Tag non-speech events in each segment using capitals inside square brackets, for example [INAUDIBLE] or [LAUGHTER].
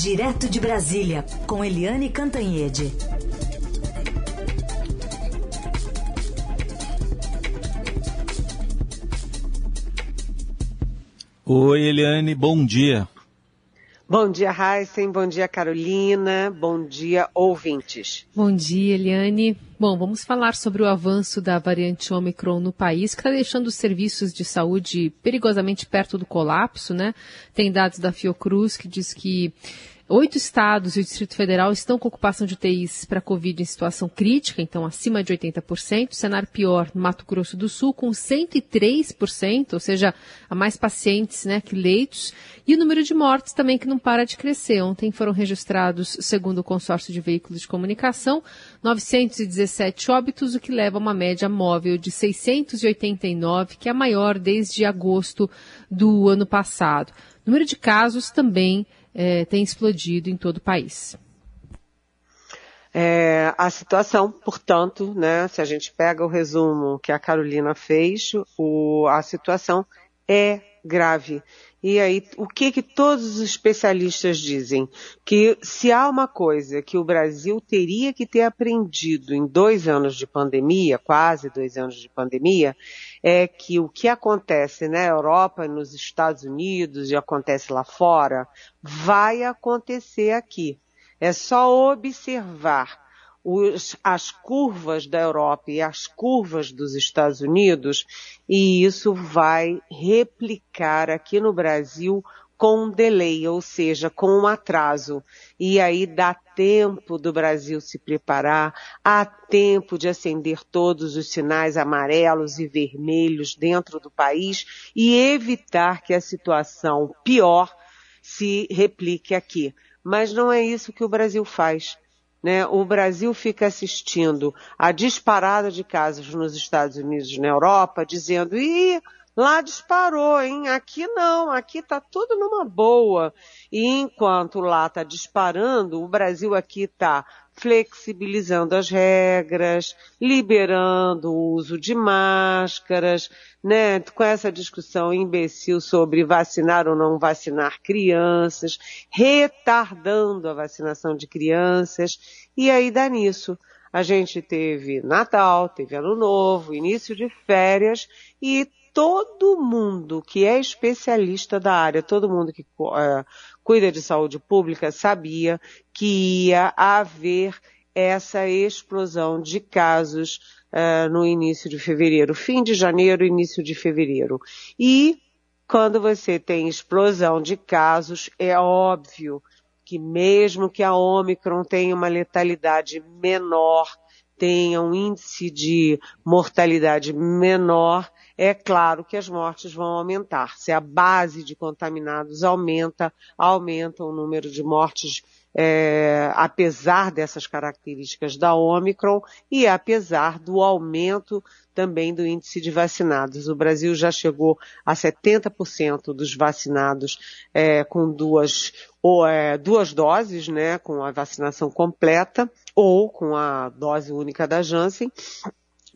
Direto de Brasília, com Eliane Cantanhede. Oi, Eliane, bom dia. Bom dia, Heisen. Bom dia, Carolina. Bom dia, ouvintes. Bom dia, Eliane. Bom, vamos falar sobre o avanço da variante Omicron no país, que está deixando os serviços de saúde perigosamente perto do colapso, né? Tem dados da Fiocruz que diz que Oito estados e o Distrito Federal estão com ocupação de UTIs para Covid em situação crítica, então acima de 80%. cenário pior Mato Grosso do Sul, com 103%, ou seja, há mais pacientes né, que leitos. E o número de mortes também que não para de crescer. Ontem foram registrados, segundo o consórcio de veículos de comunicação, 917 óbitos, o que leva a uma média móvel de 689, que é a maior desde agosto do ano passado. O número de casos também é, tem explodido em todo o país. É, a situação, portanto, né, se a gente pega o resumo que a Carolina fez, o, a situação é grave. E aí, o que que todos os especialistas dizem? Que se há uma coisa que o Brasil teria que ter aprendido em dois anos de pandemia, quase dois anos de pandemia, é que o que acontece na Europa, nos Estados Unidos e acontece lá fora, vai acontecer aqui. É só observar os, as curvas da Europa e as curvas dos Estados Unidos, e isso vai replicar aqui no Brasil com delay, ou seja, com um atraso. E aí dá tempo do Brasil se preparar, há tempo de acender todos os sinais amarelos e vermelhos dentro do país e evitar que a situação pior se replique aqui. Mas não é isso que o Brasil faz. Né? O Brasil fica assistindo a disparada de casos nos Estados Unidos e na Europa, dizendo, ih, lá disparou, hein? Aqui não, aqui tá tudo numa boa. E enquanto lá está disparando, o Brasil aqui está flexibilizando as regras, liberando o uso de máscaras, né, com essa discussão imbecil sobre vacinar ou não vacinar crianças, retardando a vacinação de crianças, e aí dá nisso. A gente teve Natal, teve Ano Novo, início de férias e todo mundo que é especialista da área, todo mundo que é, cuida de saúde pública sabia que ia haver essa explosão de casos uh, no início de fevereiro, fim de janeiro, início de fevereiro. E quando você tem explosão de casos, é óbvio que mesmo que a Omicron tenha uma letalidade menor, tenha um índice de mortalidade menor, é claro que as mortes vão aumentar. Se a base de contaminados aumenta, aumenta o número de mortes, é, apesar dessas características da Omicron e apesar do aumento também do índice de vacinados. O Brasil já chegou a 70% dos vacinados é, com duas, ou, é, duas doses, né, com a vacinação completa ou com a dose única da Janssen.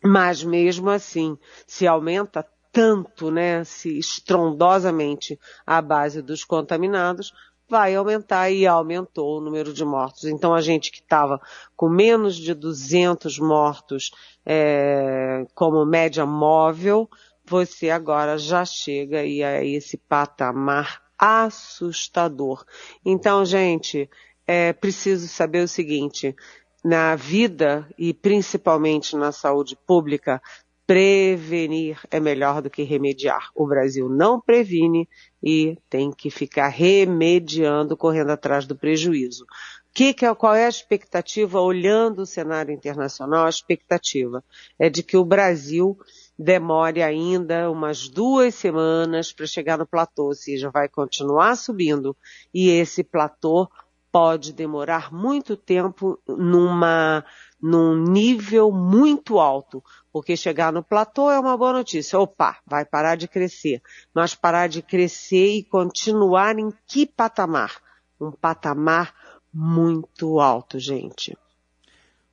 Mas mesmo assim, se aumenta tanto, né, se estrondosamente a base dos contaminados, vai aumentar e aumentou o número de mortos. Então a gente que estava com menos de 200 mortos é, como média móvel, você agora já chega a esse patamar assustador. Então, gente, é preciso saber o seguinte, na vida e principalmente na saúde pública, prevenir é melhor do que remediar. O Brasil não previne e tem que ficar remediando, correndo atrás do prejuízo. Que, que é, qual é a expectativa olhando o cenário internacional? A expectativa é de que o Brasil demore ainda umas duas semanas para chegar no platô, ou seja, vai continuar subindo e esse platô pode demorar muito tempo numa, num nível muito alto, porque chegar no platô é uma boa notícia. Opa, vai parar de crescer. Mas parar de crescer e continuar em que patamar? Um patamar muito alto, gente.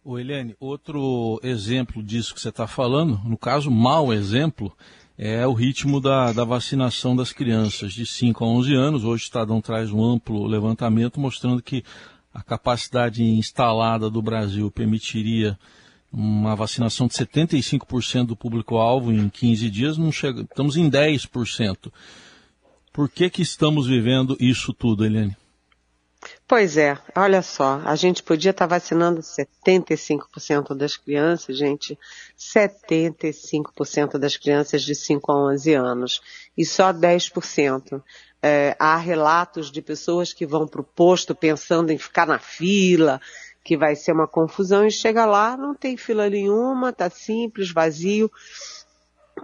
O Helene, outro exemplo disso que você está falando, no caso, mau exemplo, é o ritmo da, da vacinação das crianças de 5 a 11 anos. Hoje o Estadão traz um amplo levantamento mostrando que a capacidade instalada do Brasil permitiria uma vacinação de 75% do público-alvo em 15 dias, não chega, estamos em 10%. Por que, que estamos vivendo isso tudo, Eliane? Pois é, olha só, a gente podia estar vacinando 75% das crianças, gente, 75% das crianças de 5 a 11 anos, e só 10%. É, há relatos de pessoas que vão para o posto pensando em ficar na fila, que vai ser uma confusão, e chega lá, não tem fila nenhuma, tá simples, vazio.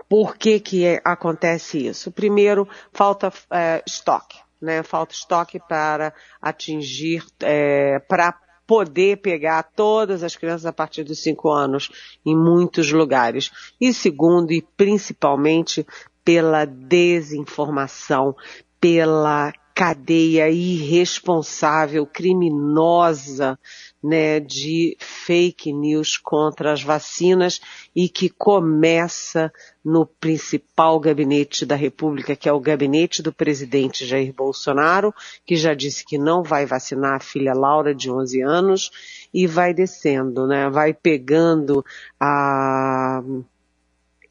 Por que que é, acontece isso? Primeiro, falta é, estoque né? Falta estoque para atingir, é, para poder pegar todas as crianças a partir dos cinco anos em muitos lugares. E segundo, e principalmente pela desinformação, pela cadeia irresponsável, criminosa, né, de fake news contra as vacinas e que começa no principal gabinete da República, que é o gabinete do presidente Jair Bolsonaro, que já disse que não vai vacinar a filha Laura de 11 anos e vai descendo, né, vai pegando a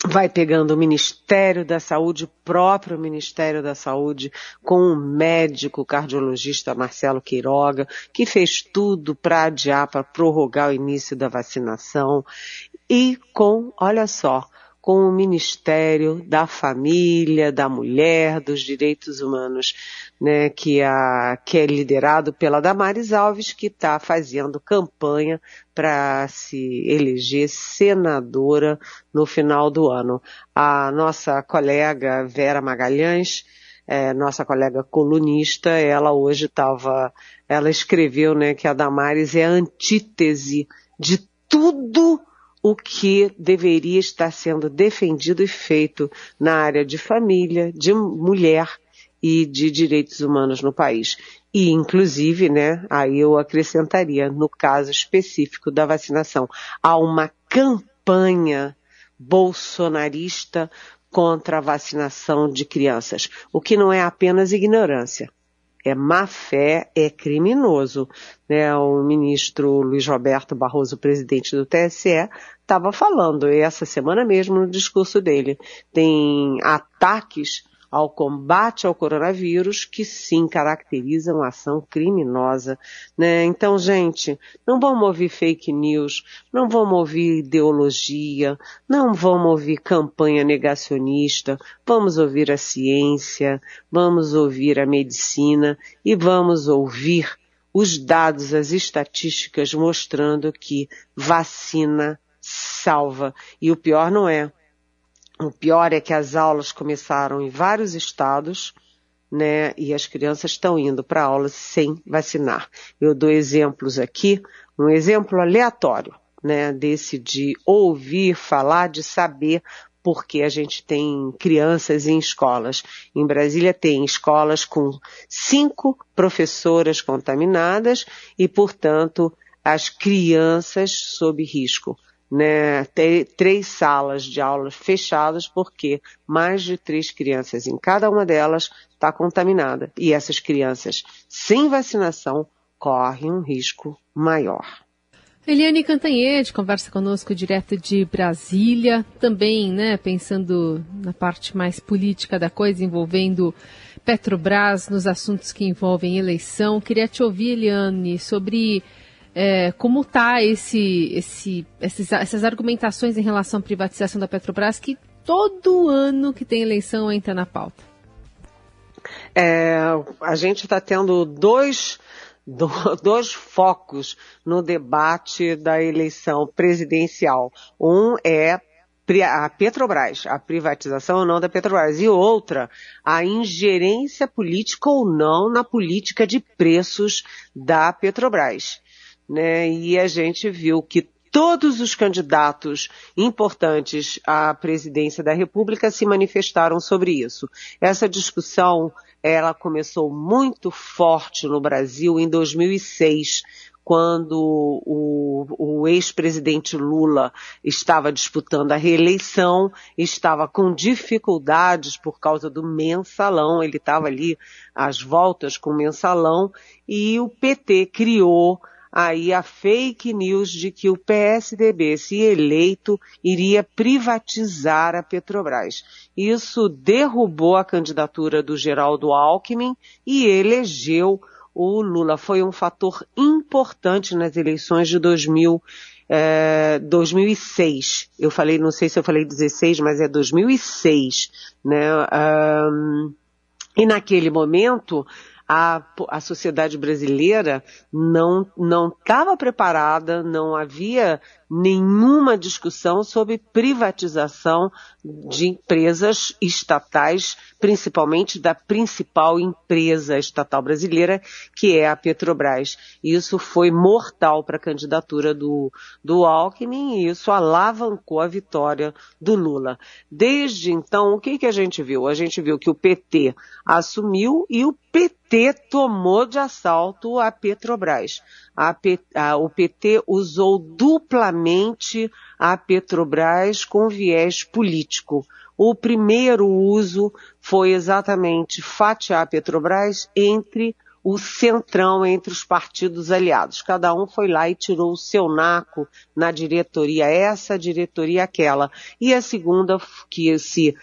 vai pegando o Ministério da Saúde, o próprio Ministério da Saúde, com o médico cardiologista Marcelo Queiroga, que fez tudo para adiar, para prorrogar o início da vacinação, e com, olha só, com o Ministério da Família, da Mulher, dos Direitos Humanos, né, que, a, que é liderado pela Damares Alves, que está fazendo campanha para se eleger senadora no final do ano. A nossa colega Vera Magalhães, é, nossa colega colunista, ela hoje estava, ela escreveu, né, que a Damares é a antítese de tudo o que deveria estar sendo defendido e feito na área de família, de mulher e de direitos humanos no país. E, inclusive, né, aí eu acrescentaria, no caso específico da vacinação, há uma campanha bolsonarista contra a vacinação de crianças, o que não é apenas ignorância é má fé, é criminoso. Né? O ministro Luiz Roberto Barroso, presidente do TSE, estava falando essa semana mesmo no discurso dele. Tem ataques ao combate ao coronavírus que sim caracterizam ação criminosa, né? Então, gente, não vamos ouvir fake news, não vamos ouvir ideologia, não vamos ouvir campanha negacionista, vamos ouvir a ciência, vamos ouvir a medicina e vamos ouvir os dados, as estatísticas mostrando que vacina salva. E o pior não é o pior é que as aulas começaram em vários estados, né? E as crianças estão indo para aulas sem vacinar. Eu dou exemplos aqui, um exemplo aleatório, né? Desse de ouvir falar, de saber porque a gente tem crianças em escolas. Em Brasília tem escolas com cinco professoras contaminadas e, portanto, as crianças sob risco né, ter três salas de aulas fechadas porque mais de três crianças em cada uma delas está contaminada. E essas crianças sem vacinação correm um risco maior. Eliane Cantanhede conversa conosco direto de Brasília, também, né, pensando na parte mais política da coisa, envolvendo Petrobras nos assuntos que envolvem eleição. Queria te ouvir, Eliane, sobre é, como está esse, esse, esses, essas argumentações em relação à privatização da Petrobras que todo ano que tem eleição entra na pauta? É, a gente está tendo dois, [LAUGHS] dois focos no debate da eleição presidencial. Um é a Petrobras, a privatização ou não da Petrobras, e outra, a ingerência política ou não na política de preços da Petrobras né? E a gente viu que todos os candidatos importantes à presidência da República se manifestaram sobre isso. Essa discussão, ela começou muito forte no Brasil em 2006, quando o, o ex-presidente Lula estava disputando a reeleição, estava com dificuldades por causa do mensalão, ele estava ali às voltas com o mensalão, e o PT criou aí a fake news de que o PSDB, se eleito, iria privatizar a Petrobras. Isso derrubou a candidatura do Geraldo Alckmin e elegeu o Lula. Foi um fator importante nas eleições de 2000, é, 2006. Eu falei, não sei se eu falei 16, mas é 2006, né? Um, e naquele momento, a, a sociedade brasileira não não estava preparada, não havia nenhuma discussão sobre privatização de empresas estatais, principalmente da principal empresa estatal brasileira, que é a Petrobras. Isso foi mortal para a candidatura do, do Alckmin e isso alavancou a vitória do Lula. Desde então, o que, que a gente viu? A gente viu que o PT assumiu e o PT tomou de assalto a Petrobras a, a, o PT usou duplamente a Petrobras com viés político. O primeiro uso foi exatamente fatiar a Petrobras entre o centrão entre os partidos aliados. Cada um foi lá e tirou o seu naco na diretoria essa, diretoria aquela. E a segunda, que se uh,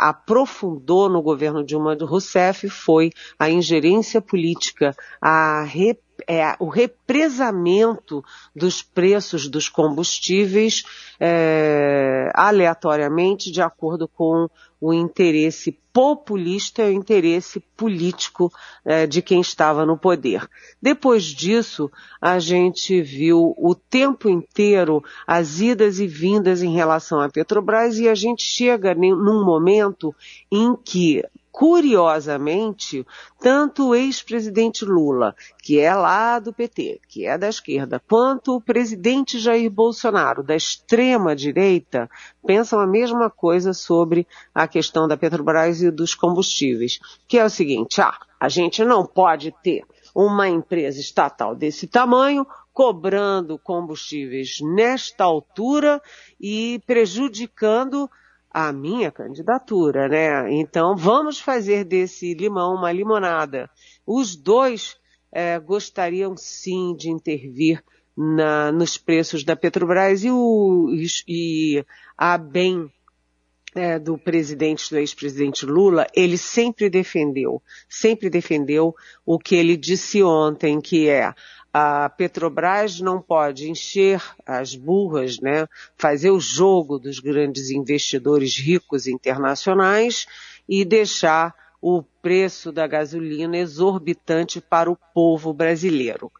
aprofundou no governo Dilma Rousseff, foi a ingerência política, a repressão é, o represamento dos preços dos combustíveis é, aleatoriamente de acordo com o interesse populista e o interesse político é, de quem estava no poder. Depois disso, a gente viu o tempo inteiro as idas e vindas em relação à Petrobras e a gente chega num momento em que curiosamente, tanto o ex-presidente Lula, que é lá do PT, que é da esquerda, quanto o presidente Jair Bolsonaro, da extrema direita, pensam a mesma coisa sobre a questão da Petrobras e dos combustíveis, que é o seguinte, ah, a gente não pode ter uma empresa estatal desse tamanho cobrando combustíveis nesta altura e prejudicando a minha candidatura, né? Então vamos fazer desse limão uma limonada. Os dois é, gostariam sim de intervir na, nos preços da Petrobras e, o, e a bem é, do presidente, do ex-presidente Lula, ele sempre defendeu, sempre defendeu o que ele disse ontem, que é a Petrobras não pode encher as burras, né, fazer o jogo dos grandes investidores ricos internacionais e deixar o preço da gasolina exorbitante para o povo brasileiro.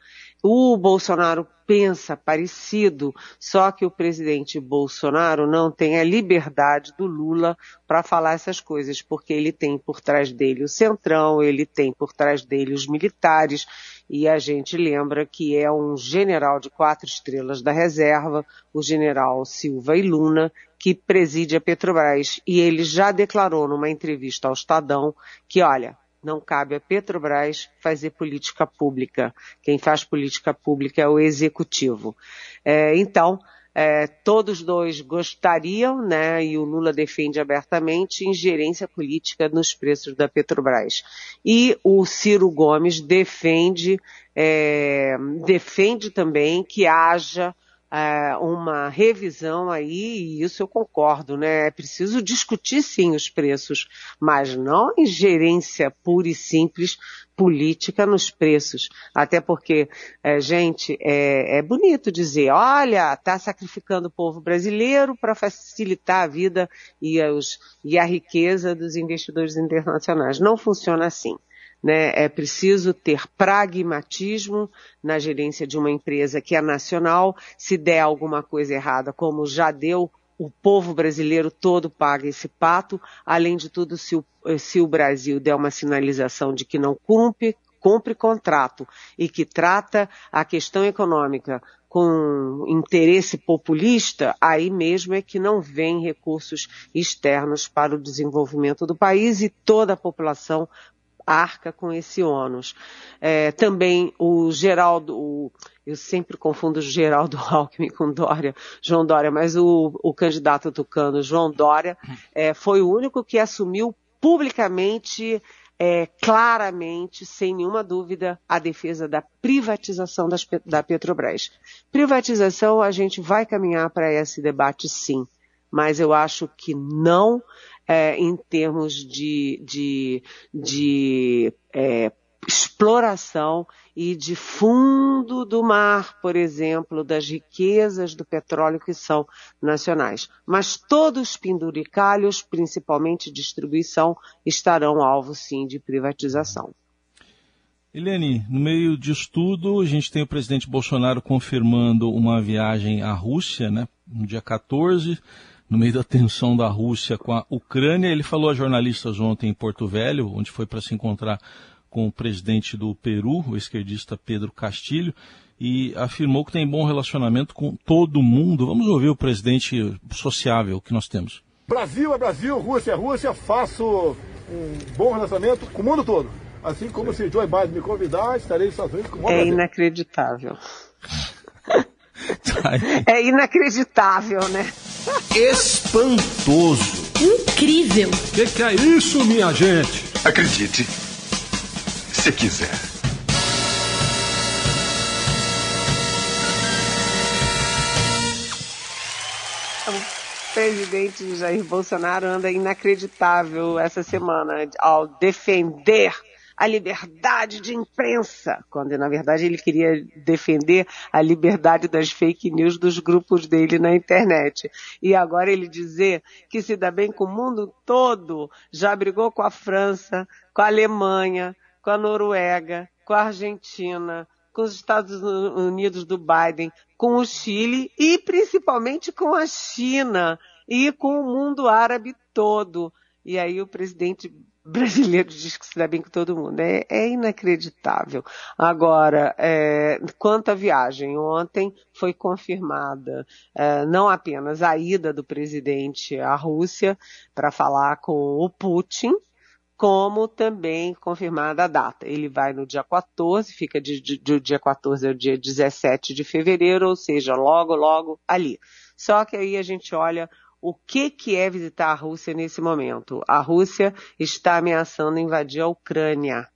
O Bolsonaro pensa parecido, só que o presidente Bolsonaro não tem a liberdade do Lula para falar essas coisas, porque ele tem por trás dele o Centrão, ele tem por trás dele os militares, e a gente lembra que é um general de quatro estrelas da reserva, o general Silva e Luna, que preside a Petrobras, e ele já declarou numa entrevista ao Estadão que, olha, não cabe à Petrobras fazer política pública. Quem faz política pública é o executivo. É, então, é, todos dois gostariam, né, e o Lula defende abertamente, ingerência política nos preços da Petrobras. E o Ciro Gomes defende, é, defende também que haja é, uma revisão aí, e isso eu concordo, né? É preciso discutir sim os preços, mas não ingerência pura e simples política nos preços. Até porque, é, gente, é, é bonito dizer, olha, está sacrificando o povo brasileiro para facilitar a vida e, os, e a riqueza dos investidores internacionais. Não funciona assim. Né? É preciso ter pragmatismo na gerência de uma empresa que é nacional. Se der alguma coisa errada, como já deu, o povo brasileiro todo paga esse pato. Além de tudo, se o, se o Brasil der uma sinalização de que não cumpre, cumpre contrato e que trata a questão econômica com interesse populista, aí mesmo é que não vem recursos externos para o desenvolvimento do país e toda a população arca com esse ônus. É, também o Geraldo, o, eu sempre confundo Geraldo [LAUGHS] Alckmin com Dória, João Dória, mas o, o candidato tucano, João Dória, é, foi o único que assumiu publicamente é, claramente, sem nenhuma dúvida, a defesa da privatização das, da Petrobras. Privatização, a gente vai caminhar para esse debate sim, mas eu acho que não é, em termos de, de, de é, exploração e de fundo do mar, por exemplo, das riquezas do petróleo que são nacionais. Mas todos os penduricalhos, principalmente distribuição, estarão alvo sim de privatização. Helene, no meio disso tudo, a gente tem o presidente Bolsonaro confirmando uma viagem à Rússia, né, no dia 14, no meio da tensão da Rússia com a Ucrânia. Ele falou a jornalistas ontem em Porto Velho, onde foi para se encontrar com o presidente do Peru, o esquerdista Pedro Castilho, e afirmou que tem bom relacionamento com todo mundo. Vamos ouvir o presidente sociável que nós temos. Brasil é Brasil, Rússia é Rússia, faço um bom relacionamento com o mundo todo. Assim como se Joe Biden me convidar, estarei nos Estados Unidos com o É Brasil. inacreditável. [LAUGHS] é inacreditável, né? Espantoso. Incrível. O que, que é isso, minha gente? Acredite, se quiser. O presidente Jair Bolsonaro anda inacreditável essa semana ao defender a liberdade de imprensa, quando na verdade ele queria defender a liberdade das fake news dos grupos dele na internet. E agora ele dizer que se dá bem com o mundo todo, já brigou com a França, com a Alemanha, com a Noruega, com a Argentina, com os Estados Unidos do Biden, com o Chile e principalmente com a China e com o mundo árabe todo. E aí o presidente brasileiro diz que se dá bem com todo mundo. É, é inacreditável. Agora, é, quanto à viagem, ontem foi confirmada é, não apenas a ida do presidente à Rússia para falar com o Putin, como também confirmada a data. Ele vai no dia 14, fica de, de, de dia 14 ao dia 17 de fevereiro, ou seja, logo, logo ali. Só que aí a gente olha o que, que é visitar a Rússia nesse momento. A Rússia está ameaçando invadir a Ucrânia,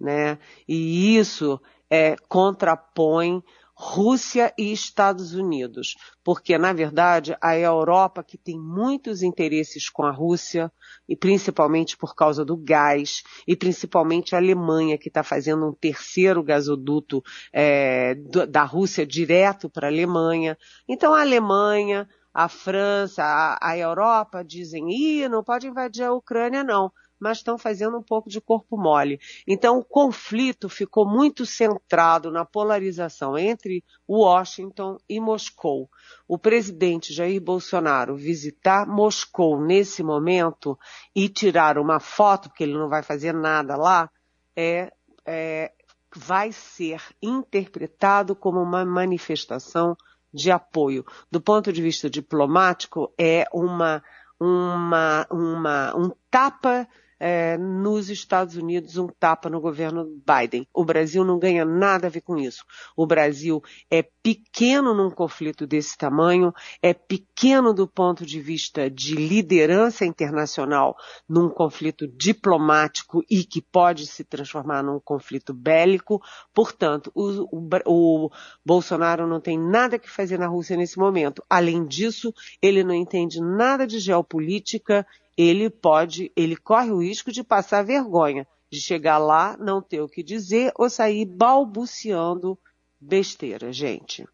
né? E isso é, contrapõe Rússia e Estados Unidos, porque na verdade a Europa que tem muitos interesses com a Rússia e principalmente por causa do gás e principalmente a Alemanha que está fazendo um terceiro gasoduto é, da Rússia direto para a Alemanha. Então a Alemanha, a França, a, a Europa dizem, ih, não pode invadir a Ucrânia não mas estão fazendo um pouco de corpo mole. Então, o conflito ficou muito centrado na polarização entre Washington e Moscou. O presidente Jair Bolsonaro visitar Moscou nesse momento e tirar uma foto, porque ele não vai fazer nada lá, é, é vai ser interpretado como uma manifestação de apoio. Do ponto de vista diplomático, é uma, uma, uma, um tapa é, nos Estados Unidos um tapa no governo Biden. O Brasil não ganha nada a ver com isso. O Brasil é pequeno num conflito desse tamanho, é pequeno do ponto de vista de liderança internacional num conflito diplomático e que pode se transformar num conflito bélico. Portanto, o, o, o Bolsonaro não tem nada que fazer na Rússia nesse momento. Além disso, ele não entende nada de geopolítica ele pode, ele corre o risco de passar vergonha, de chegar lá, não ter o que dizer ou sair balbuciando besteira, gente.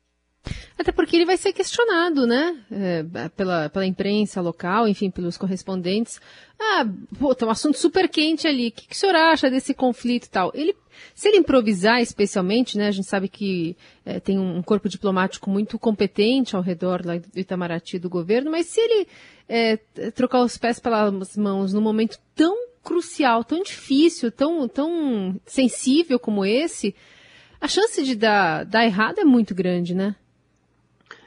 Até porque ele vai ser questionado, né? É, pela, pela imprensa local, enfim, pelos correspondentes. Ah, pô, tem um assunto super quente ali. O que, que o senhor acha desse conflito e tal? Ele, se ele improvisar especialmente, né? A gente sabe que é, tem um corpo diplomático muito competente ao redor lá do Itamaraty do governo, mas se ele é, trocar os pés pelas mãos num momento tão crucial, tão difícil, tão, tão sensível como esse, a chance de dar, dar errado é muito grande, né?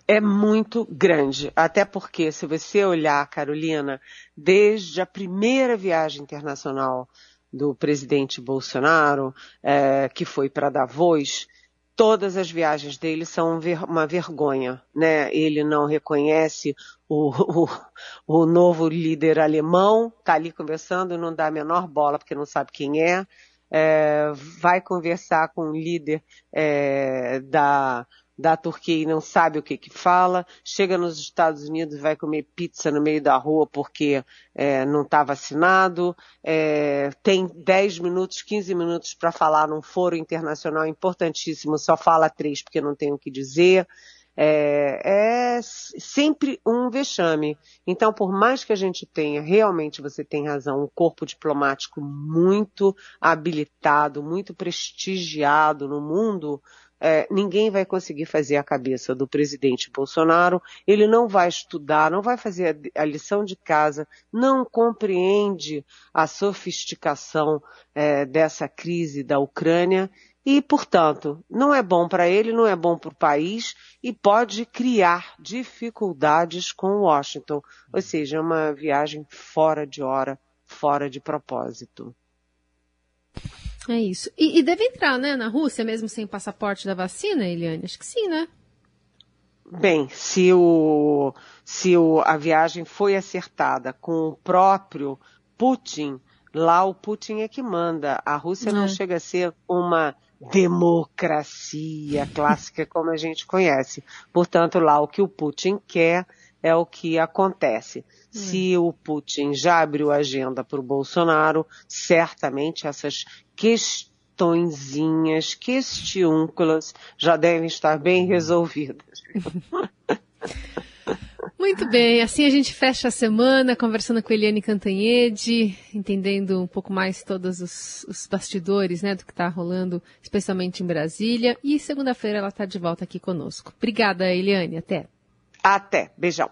É muito grande. Até porque, se você olhar, Carolina, desde a primeira viagem internacional do presidente Bolsonaro, é, que foi para Davos, todas as viagens dele são uma vergonha, né? Ele não reconhece o, o, o novo líder alemão, está ali conversando, não dá a menor bola porque não sabe quem é, é vai conversar com o líder é, da da Turquia e não sabe o que que fala, chega nos Estados Unidos e vai comer pizza no meio da rua porque é, não está vacinado, é, tem 10 minutos, 15 minutos para falar num foro internacional importantíssimo, só fala três porque não tem o que dizer. É, é, sempre um vexame. Então, por mais que a gente tenha, realmente você tem razão, um corpo diplomático muito habilitado, muito prestigiado no mundo, é, ninguém vai conseguir fazer a cabeça do presidente Bolsonaro, ele não vai estudar, não vai fazer a, lição de casa, não compreende a sofisticação é, dessa crise da Ucrânia e, portanto, não é bom para ele, não é bom para o país e pode criar dificuldades com Washington, ou seja, é uma viagem fora de hora, fora de propósito. É isso. E, e, deve entrar, né, na Rússia, mesmo sem passaporte da vacina, Eliane? Acho que sim, né? Bem, se, o, se o, a viagem foi acertada com o próprio Putin, lá o Putin é que manda. A Rússia é. não chega a ser uma democracia clássica como a gente conhece. Portanto, lá o que o Putin quer é o que acontece. Se o Putin já abriu a agenda para o Bolsonaro, certamente essas questõezinhas, questiúnculas, já devem estar bem resolvidas. [LAUGHS] Muito bem, assim a gente fecha a semana conversando com Eliane Cantanhede, entendendo um pouco mais todos os, os bastidores né, do que está rolando, especialmente em Brasília. E segunda-feira ela está de volta aqui conosco. Obrigada, Eliane. Até. Até. Beijão.